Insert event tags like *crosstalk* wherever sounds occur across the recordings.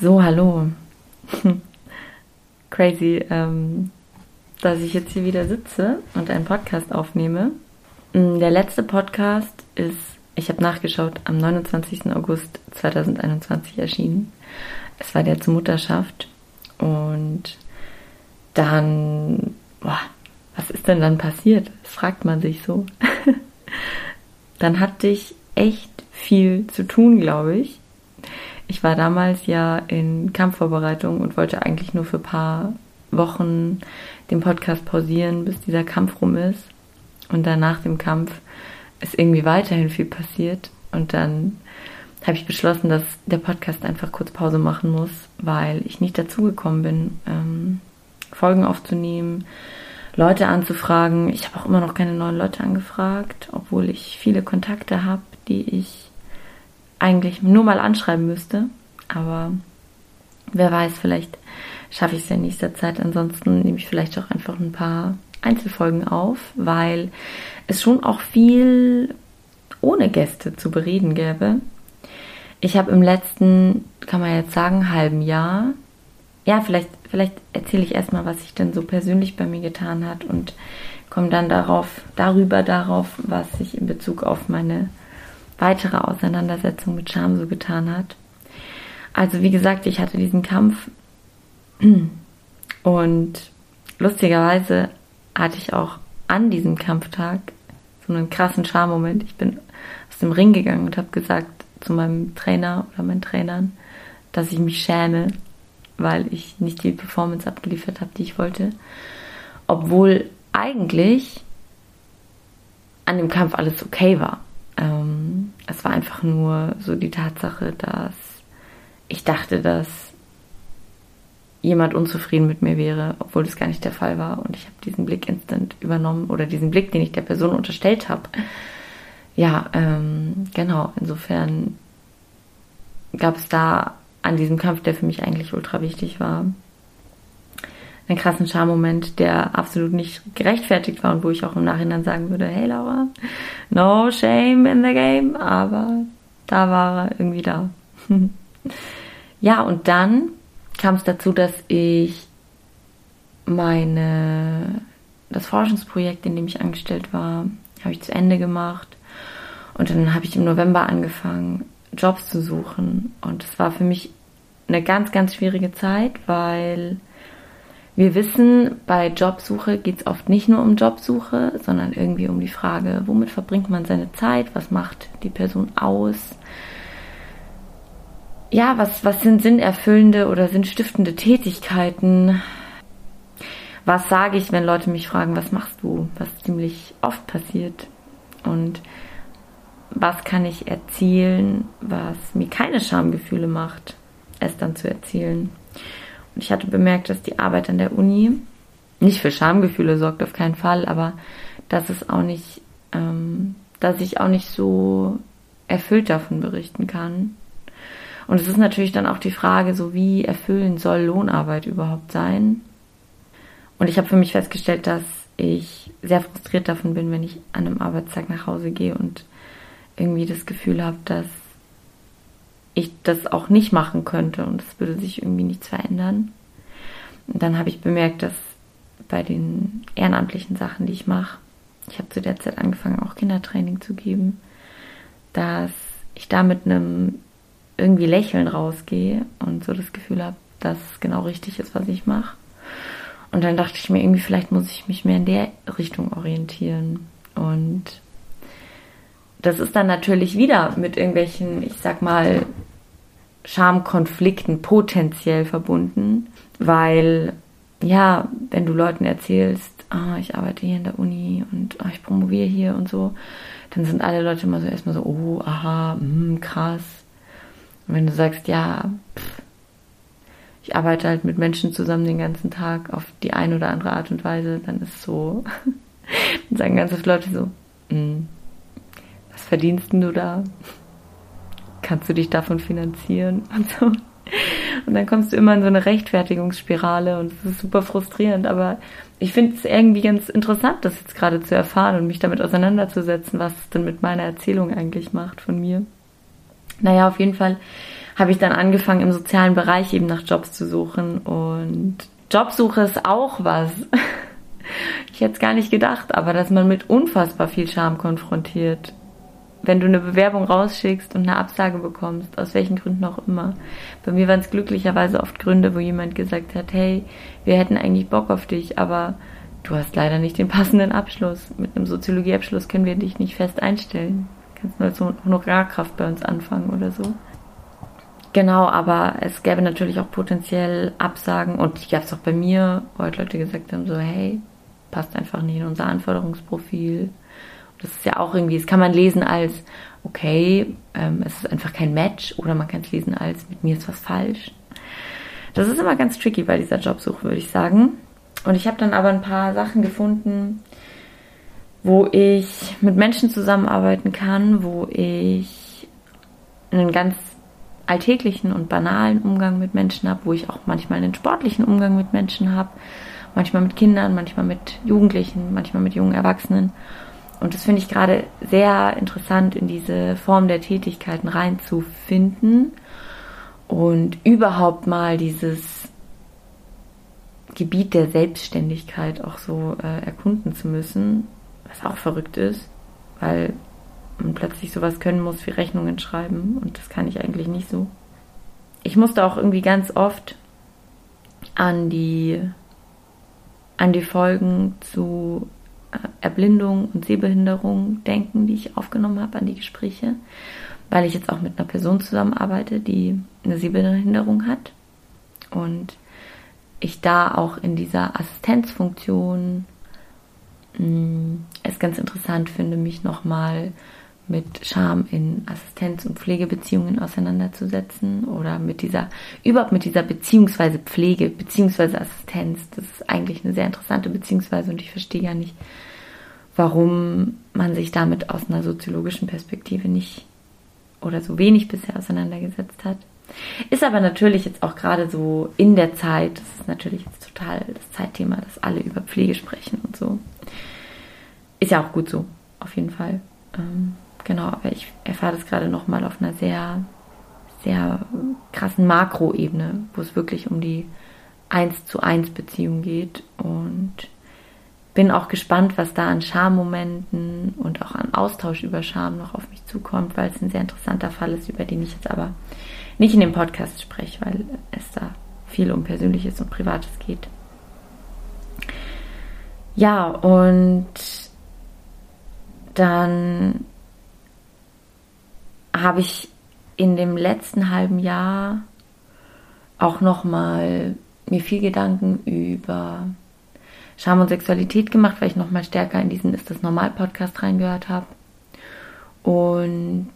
So, hallo. *laughs* Crazy, ähm, dass ich jetzt hier wieder sitze und einen Podcast aufnehme. Mm, der letzte Podcast ist, ich habe nachgeschaut, am 29. August 2021 erschienen. Es war der zur Mutterschaft. Und dann, boah, was ist denn dann passiert? Das fragt man sich so. *laughs* dann hatte ich echt viel zu tun, glaube ich. Ich war damals ja in Kampfvorbereitung und wollte eigentlich nur für ein paar Wochen den Podcast pausieren, bis dieser Kampf rum ist. Und dann nach dem Kampf ist irgendwie weiterhin viel passiert. Und dann habe ich beschlossen, dass der Podcast einfach kurz Pause machen muss, weil ich nicht dazugekommen bin, ähm, Folgen aufzunehmen, Leute anzufragen. Ich habe auch immer noch keine neuen Leute angefragt, obwohl ich viele Kontakte habe, die ich eigentlich nur mal anschreiben müsste. Aber wer weiß, vielleicht schaffe ich es ja in nächster Zeit. Ansonsten nehme ich vielleicht auch einfach ein paar Einzelfolgen auf, weil es schon auch viel ohne Gäste zu bereden gäbe. Ich habe im letzten, kann man jetzt sagen, halben Jahr, ja, vielleicht, vielleicht erzähle ich erstmal, was sich denn so persönlich bei mir getan hat und komme dann darauf, darüber darauf, was sich in Bezug auf meine weitere Auseinandersetzung mit Scham so getan hat. Also wie gesagt, ich hatte diesen Kampf *clears throat* und lustigerweise hatte ich auch an diesem Kampftag so einen krassen Schammoment. Ich bin aus dem Ring gegangen und habe gesagt zu meinem Trainer oder meinen Trainern, dass ich mich schäme, weil ich nicht die Performance abgeliefert habe, die ich wollte. Obwohl eigentlich an dem Kampf alles okay war. Es war einfach nur so die Tatsache, dass ich dachte, dass jemand unzufrieden mit mir wäre, obwohl das gar nicht der Fall war. Und ich habe diesen Blick instant übernommen oder diesen Blick, den ich der Person unterstellt habe. Ja, ähm, genau. Insofern gab es da an diesem Kampf, der für mich eigentlich ultra wichtig war, einen krassen Charmoment, der absolut nicht gerechtfertigt war und wo ich auch im Nachhinein sagen würde, hey Laura, no shame in the game, aber da war er irgendwie da. *laughs* ja, und dann kam es dazu, dass ich meine, das Forschungsprojekt, in dem ich angestellt war, habe ich zu Ende gemacht. Und dann habe ich im November angefangen, Jobs zu suchen. Und es war für mich eine ganz, ganz schwierige Zeit, weil wir wissen, bei Jobsuche geht es oft nicht nur um Jobsuche, sondern irgendwie um die Frage, womit verbringt man seine Zeit, was macht die Person aus. Ja, was, was sind sinnerfüllende oder sinnstiftende Tätigkeiten? Was sage ich, wenn Leute mich fragen, was machst du? Was ziemlich oft passiert. Und was kann ich erzählen, was mir keine Schamgefühle macht, es dann zu erzählen. Und ich hatte bemerkt, dass die Arbeit an der Uni nicht für Schamgefühle sorgt, auf keinen Fall, aber dass es auch nicht, ähm, dass ich auch nicht so erfüllt davon berichten kann. Und es ist natürlich dann auch die Frage, so wie erfüllend soll Lohnarbeit überhaupt sein? Und ich habe für mich festgestellt, dass ich sehr frustriert davon bin, wenn ich an einem Arbeitstag nach Hause gehe und irgendwie das Gefühl habe, dass ich das auch nicht machen könnte und es würde sich irgendwie nichts verändern. Und dann habe ich bemerkt, dass bei den ehrenamtlichen Sachen, die ich mache, ich habe zu der Zeit angefangen, auch Kindertraining zu geben, dass ich da mit einem irgendwie Lächeln rausgehe und so das Gefühl habe, dass es genau richtig ist, was ich mache. Und dann dachte ich mir irgendwie, vielleicht muss ich mich mehr in der Richtung orientieren. Und das ist dann natürlich wieder mit irgendwelchen, ich sag mal, Schamkonflikten potenziell verbunden, weil ja, wenn du Leuten erzählst, ah, ich arbeite hier in der Uni und ah, ich promoviere hier und so, dann sind alle Leute immer so erstmal so, oh, aha, mh, hm, krass. Und wenn du sagst, ja, pff, ich arbeite halt mit Menschen zusammen den ganzen Tag auf die eine oder andere Art und Weise, dann ist so, *laughs* dann sagen ganz viele Leute so, mh, hm, was verdienst denn du da? Kannst du dich davon finanzieren *laughs* und so. Und dann kommst du immer in so eine Rechtfertigungsspirale und es ist super frustrierend. Aber ich finde es irgendwie ganz interessant, das jetzt gerade zu erfahren und mich damit auseinanderzusetzen, was es denn mit meiner Erzählung eigentlich macht von mir. Naja, auf jeden Fall habe ich dann angefangen, im sozialen Bereich eben nach Jobs zu suchen. Und Jobsuche ist auch was. *laughs* Ich hätte es gar nicht gedacht, aber dass man mit unfassbar viel Scham konfrontiert. Wenn du eine Bewerbung rausschickst und eine Absage bekommst, aus welchen Gründen auch immer. Bei mir waren es glücklicherweise oft Gründe, wo jemand gesagt hat, hey, wir hätten eigentlich Bock auf dich, aber du hast leider nicht den passenden Abschluss. Mit einem Soziologieabschluss können wir dich nicht fest einstellen. Du kannst nur als Honorarkraft bei uns anfangen oder so. Genau, aber es gäbe natürlich auch potenziell Absagen und ich gab es auch bei mir, wo halt Leute gesagt haben, so, hey, passt einfach nicht in unser Anforderungsprofil. Das ist ja auch irgendwie, das kann man lesen als, okay, ähm, es ist einfach kein Match oder man kann es lesen als, mit mir ist was falsch. Das ist immer ganz tricky bei dieser Jobsuche, würde ich sagen. Und ich habe dann aber ein paar Sachen gefunden, wo ich mit Menschen zusammenarbeiten kann, wo ich einen ganz alltäglichen und banalen Umgang mit Menschen habe, wo ich auch manchmal einen sportlichen Umgang mit Menschen habe, manchmal mit Kindern, manchmal mit Jugendlichen, manchmal mit jungen Erwachsenen. Und das finde ich gerade sehr interessant, in diese Form der Tätigkeiten reinzufinden und überhaupt mal dieses Gebiet der Selbstständigkeit auch so äh, erkunden zu müssen, was auch verrückt ist, weil man plötzlich sowas können muss wie Rechnungen schreiben und das kann ich eigentlich nicht so. Ich musste auch irgendwie ganz oft an die, an die Folgen zu Erblindung und Sehbehinderung denken, die ich aufgenommen habe, an die Gespräche, weil ich jetzt auch mit einer Person zusammenarbeite, die eine Sehbehinderung hat. Und ich da auch in dieser Assistenzfunktion mh, mm, es ganz interessant finde, mich nochmal mit Scham in Assistenz- und Pflegebeziehungen auseinanderzusetzen oder mit dieser, überhaupt mit dieser beziehungsweise Pflege, beziehungsweise Assistenz. Das ist eigentlich eine sehr interessante Beziehungsweise und ich verstehe gar nicht, warum man sich damit aus einer soziologischen Perspektive nicht oder so wenig bisher auseinandergesetzt hat. Ist aber natürlich jetzt auch gerade so in der Zeit, das ist natürlich jetzt total das Zeitthema, dass alle über Pflege sprechen und so. Ist ja auch gut so, auf jeden Fall. Ähm, genau, aber ich erfahre das gerade nochmal auf einer sehr, sehr krassen Makroebene, wo es wirklich um die 1 zu 1 Beziehung geht und bin auch gespannt, was da an Schammomenten und auch an Austausch über Scham noch auf mich zukommt, weil es ein sehr interessanter Fall ist, über den ich jetzt aber nicht in dem Podcast spreche, weil es da viel um Persönliches und Privates geht. Ja, und dann habe ich in dem letzten halben Jahr auch noch mal mir viel Gedanken über Scham und Sexualität gemacht, weil ich noch mal stärker in diesen Ist das Normal Podcast reingehört habe und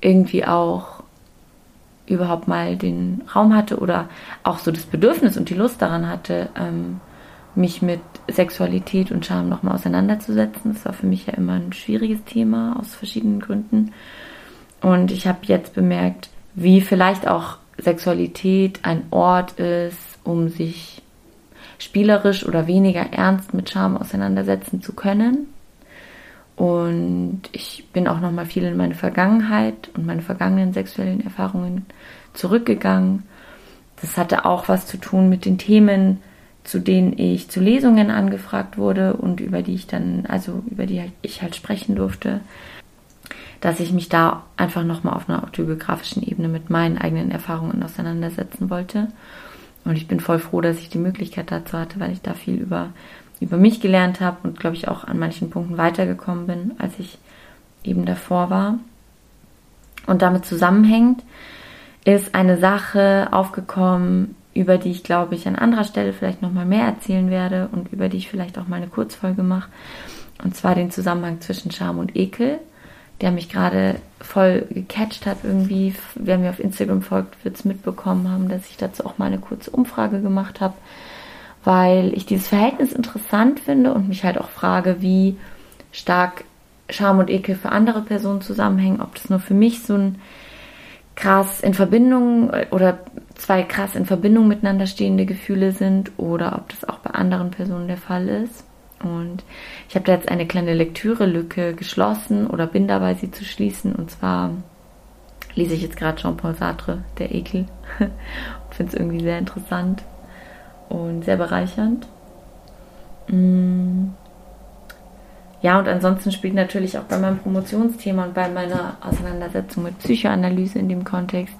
irgendwie auch überhaupt mal den Raum hatte oder auch so das Bedürfnis und die Lust daran hatte, ähm, mich mit Sexualität und Scham nochmal auseinanderzusetzen. Das war für mich ja immer ein schwieriges Thema aus verschiedenen Gründen. Und ich habe jetzt bemerkt, wie vielleicht auch Sexualität ein Ort ist, um sich spielerisch oder weniger ernst mit Scham auseinandersetzen zu können. Und ich bin auch nochmal viel in meine Vergangenheit und meine vergangenen sexuellen Erfahrungen zurückgegangen. Das hatte auch was zu tun mit den Themen, zu denen ich zu Lesungen angefragt wurde und über die ich dann, also über die ich halt sprechen durfte dass ich mich da einfach nochmal auf einer autobiografischen Ebene mit meinen eigenen Erfahrungen auseinandersetzen wollte. Und ich bin voll froh, dass ich die Möglichkeit dazu hatte, weil ich da viel über, über mich gelernt habe und glaube ich auch an manchen Punkten weitergekommen bin, als ich eben davor war. Und damit zusammenhängt ist eine Sache aufgekommen, über die ich glaube ich an anderer Stelle vielleicht nochmal mehr erzählen werde und über die ich vielleicht auch mal eine Kurzfolge mache. Und zwar den Zusammenhang zwischen Scham und Ekel der mich gerade voll gecatcht hat irgendwie. Wer mir auf Instagram folgt, wird es mitbekommen haben, dass ich dazu auch mal eine kurze Umfrage gemacht habe, weil ich dieses Verhältnis interessant finde und mich halt auch frage, wie stark Scham und Ekel für andere Personen zusammenhängen, ob das nur für mich so ein krass in Verbindung oder zwei krass in Verbindung miteinander stehende Gefühle sind oder ob das auch bei anderen Personen der Fall ist. Und ich habe da jetzt eine kleine Lektürelücke geschlossen oder bin dabei, sie zu schließen. Und zwar lese ich jetzt gerade Jean-Paul Sartre, Der Ekel. *laughs* Finde es irgendwie sehr interessant und sehr bereichernd. Mm. Ja, und ansonsten spielt natürlich auch bei meinem Promotionsthema und bei meiner Auseinandersetzung mit Psychoanalyse in dem Kontext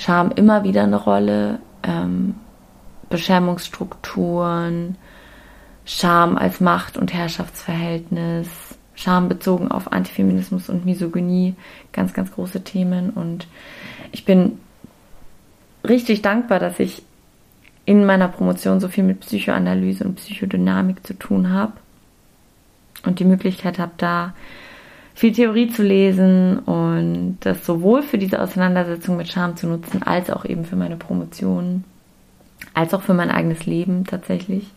Scham immer wieder eine Rolle. Ähm, Beschämungsstrukturen, Scham als Macht- und Herrschaftsverhältnis, Scham bezogen auf Antifeminismus und Misogynie, ganz, ganz große Themen. Und ich bin richtig dankbar, dass ich in meiner Promotion so viel mit Psychoanalyse und Psychodynamik zu tun habe und die Möglichkeit habe, da viel Theorie zu lesen und das sowohl für diese Auseinandersetzung mit Scham zu nutzen, als auch eben für meine Promotion als auch für mein eigenes Leben tatsächlich.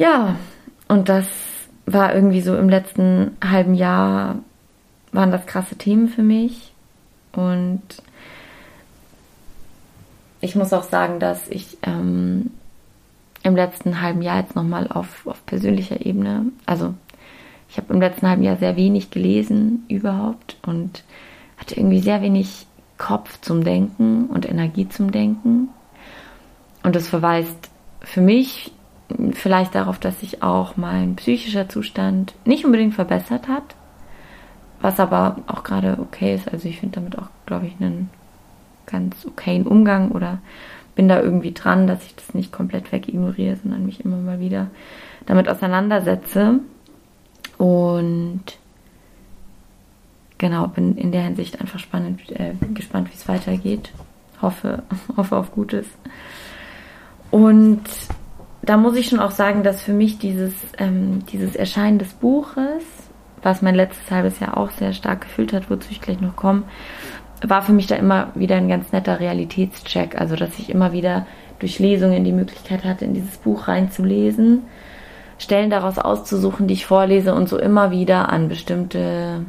Ja, und das war irgendwie so im letzten halben Jahr, waren das krasse Themen für mich. Und ich muss auch sagen, dass ich ähm, im letzten halben Jahr jetzt nochmal auf, auf persönlicher Ebene, also ich habe im letzten halben Jahr sehr wenig gelesen überhaupt und hatte irgendwie sehr wenig Kopf zum Denken und Energie zum Denken. Und das verweist für mich vielleicht darauf, dass sich auch mein psychischer Zustand nicht unbedingt verbessert hat, was aber auch gerade okay ist. Also ich finde damit auch, glaube ich, einen ganz okayen Umgang oder bin da irgendwie dran, dass ich das nicht komplett wegignoriere, sondern mich immer mal wieder damit auseinandersetze. Und genau, bin in der Hinsicht einfach spannend, äh, gespannt, wie es weitergeht. Hoffe, *laughs* hoffe auf Gutes. Und da muss ich schon auch sagen, dass für mich dieses, ähm, dieses Erscheinen des Buches, was mein letztes halbes Jahr auch sehr stark gefühlt hat, wozu ich gleich noch komme, war für mich da immer wieder ein ganz netter Realitätscheck. Also, dass ich immer wieder durch Lesungen die Möglichkeit hatte, in dieses Buch reinzulesen, Stellen daraus auszusuchen, die ich vorlese und so immer wieder an bestimmte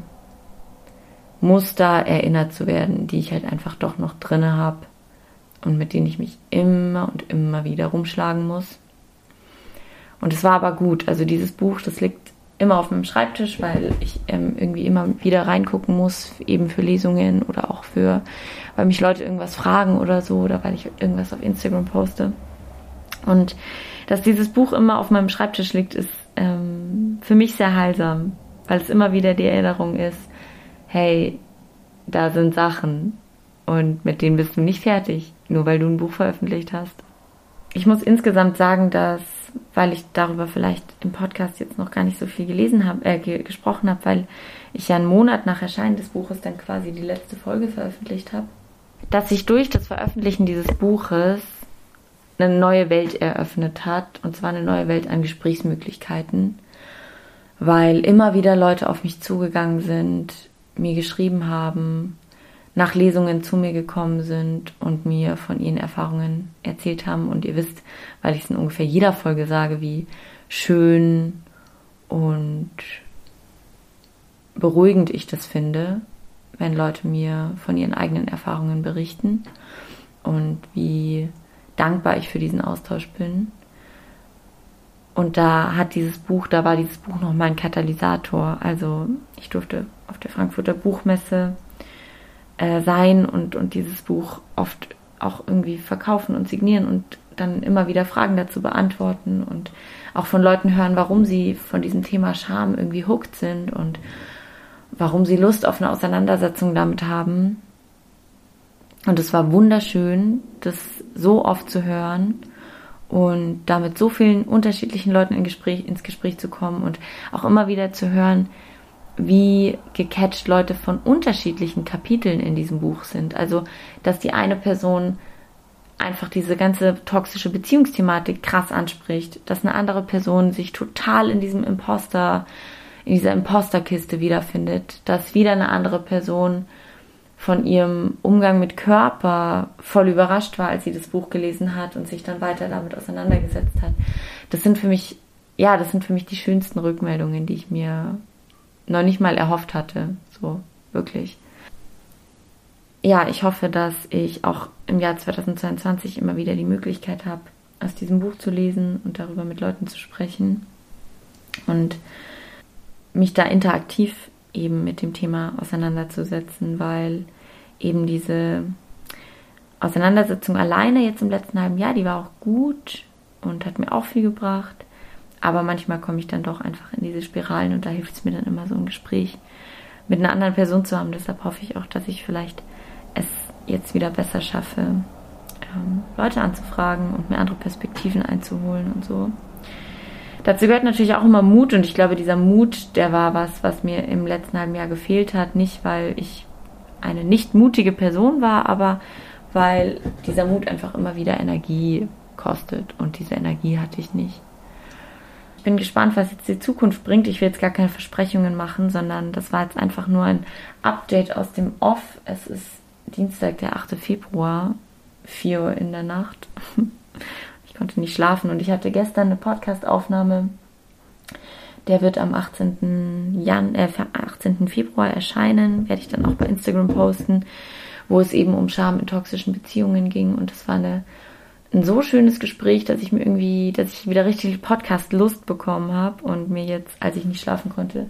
Muster erinnert zu werden, die ich halt einfach doch noch drinne habe und mit denen ich mich immer und immer wieder rumschlagen muss. Und es war aber gut. Also dieses Buch, das liegt immer auf meinem Schreibtisch, weil ich ähm, irgendwie immer wieder reingucken muss, eben für Lesungen oder auch für, weil mich Leute irgendwas fragen oder so oder weil ich irgendwas auf Instagram poste. Und dass dieses Buch immer auf meinem Schreibtisch liegt, ist ähm, für mich sehr heilsam, weil es immer wieder die Erinnerung ist, hey, da sind Sachen und mit denen bist du nicht fertig nur weil du ein Buch veröffentlicht hast. Ich muss insgesamt sagen, dass, weil ich darüber vielleicht im Podcast jetzt noch gar nicht so viel gelesen habe, äh, gesprochen habe, weil ich ja einen Monat nach Erscheinen des Buches dann quasi die letzte Folge veröffentlicht habe, dass sich durch das Veröffentlichen dieses Buches eine neue Welt eröffnet hat, und zwar eine neue Welt an Gesprächsmöglichkeiten, weil immer wieder Leute auf mich zugegangen sind, mir geschrieben haben, nach Lesungen zu mir gekommen sind und mir von ihren Erfahrungen erzählt haben. Und ihr wisst, weil ich es in ungefähr jeder Folge sage, wie schön und beruhigend ich das finde, wenn Leute mir von ihren eigenen Erfahrungen berichten und wie dankbar ich für diesen Austausch bin. Und da hat dieses Buch, da war dieses Buch noch mein Katalysator. Also ich durfte auf der Frankfurter Buchmesse äh, sein und, und dieses Buch oft auch irgendwie verkaufen und signieren und dann immer wieder Fragen dazu beantworten und auch von Leuten hören, warum sie von diesem Thema Scham irgendwie hooked sind und warum sie Lust auf eine Auseinandersetzung damit haben. Und es war wunderschön, das so oft zu hören und damit so vielen unterschiedlichen Leuten in Gespräch, ins Gespräch zu kommen und auch immer wieder zu hören, wie gecatcht Leute von unterschiedlichen Kapiteln in diesem Buch sind. Also, dass die eine Person einfach diese ganze toxische Beziehungsthematik krass anspricht, dass eine andere Person sich total in diesem Imposter, in dieser Imposterkiste wiederfindet, dass wieder eine andere Person von ihrem Umgang mit Körper voll überrascht war, als sie das Buch gelesen hat und sich dann weiter damit auseinandergesetzt hat. Das sind für mich, ja, das sind für mich die schönsten Rückmeldungen, die ich mir noch nicht mal erhofft hatte. So, wirklich. Ja, ich hoffe, dass ich auch im Jahr 2022 immer wieder die Möglichkeit habe, aus diesem Buch zu lesen und darüber mit Leuten zu sprechen und mich da interaktiv eben mit dem Thema auseinanderzusetzen, weil eben diese Auseinandersetzung alleine jetzt im letzten halben Jahr, die war auch gut und hat mir auch viel gebracht. Aber manchmal komme ich dann doch einfach in diese Spiralen und da hilft es mir dann immer so ein Gespräch mit einer anderen Person zu haben. Deshalb hoffe ich auch, dass ich vielleicht es jetzt wieder besser schaffe, ähm, Leute anzufragen und mir andere Perspektiven einzuholen und so. Dazu gehört natürlich auch immer Mut und ich glaube, dieser Mut, der war was, was mir im letzten halben Jahr gefehlt hat. Nicht, weil ich eine nicht mutige Person war, aber weil dieser Mut einfach immer wieder Energie kostet und diese Energie hatte ich nicht. Bin gespannt, was jetzt die Zukunft bringt. Ich will jetzt gar keine Versprechungen machen, sondern das war jetzt einfach nur ein Update aus dem Off. Es ist Dienstag, der 8. Februar, 4 Uhr in der Nacht. *laughs* Ich konnte nicht schlafen und ich hatte gestern eine Podcast-Aufnahme. Der wird am 18. Jan äh, 18. Februar erscheinen, werde ich dann auch bei Instagram posten, wo es eben um Scham in toxischen Beziehungen ging und das war eine ein so schönes Gespräch, dass ich mir irgendwie, dass ich wieder richtig Podcast-Lust bekommen habe und mir jetzt, als ich nicht schlafen konnte,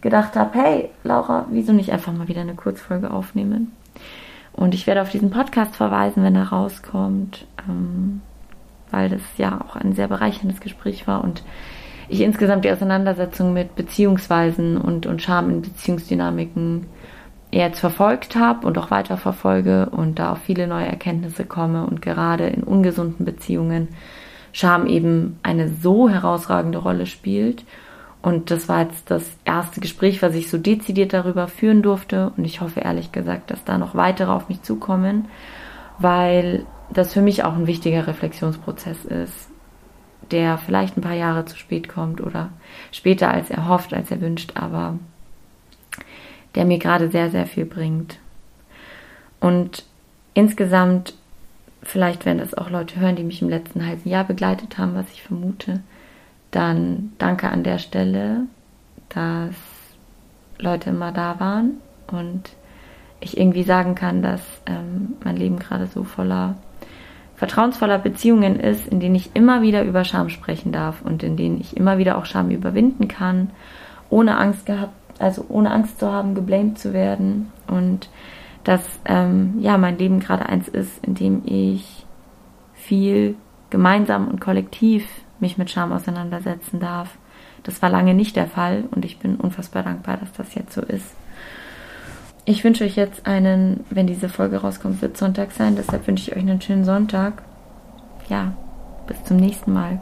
gedacht habe, hey Laura, wieso nicht einfach mal wieder eine Kurzfolge aufnehmen? Und ich werde auf diesen Podcast verweisen, wenn er rauskommt, ähm, weil das ja auch ein sehr bereicherndes Gespräch war und ich insgesamt die Auseinandersetzung mit Beziehungsweisen und, und Scham in Beziehungsdynamiken jetzt verfolgt habe und auch weiter verfolge und da auf viele neue Erkenntnisse komme und gerade in ungesunden Beziehungen Scham eben eine so herausragende Rolle spielt. Und das war jetzt das erste Gespräch, was ich so dezidiert darüber führen durfte. Und ich hoffe ehrlich gesagt, dass da noch weitere auf mich zukommen, weil das für mich auch ein wichtiger Reflexionsprozess ist, der vielleicht ein paar Jahre zu spät kommt oder später als er hofft, als er wünscht, aber der mir gerade sehr, sehr viel bringt. Und insgesamt, vielleicht werden das auch Leute hören, die mich im letzten halben Jahr begleitet haben, was ich vermute, dann danke an der Stelle, dass Leute immer da waren und ich irgendwie sagen kann, dass ähm, mein Leben gerade so voller vertrauensvoller Beziehungen ist, in denen ich immer wieder über Scham sprechen darf und in denen ich immer wieder auch Scham überwinden kann, ohne Angst gehabt also ohne Angst zu haben, geblamed zu werden und dass ähm, ja mein Leben gerade eins ist, in dem ich viel gemeinsam und kollektiv mich mit Scham auseinandersetzen darf. Das war lange nicht der Fall und ich bin unfassbar dankbar, dass das jetzt so ist. Ich wünsche euch jetzt einen, wenn diese Folge rauskommt, wird Sonntag sein, deshalb wünsche ich euch einen schönen Sonntag. Ja, bis zum nächsten Mal.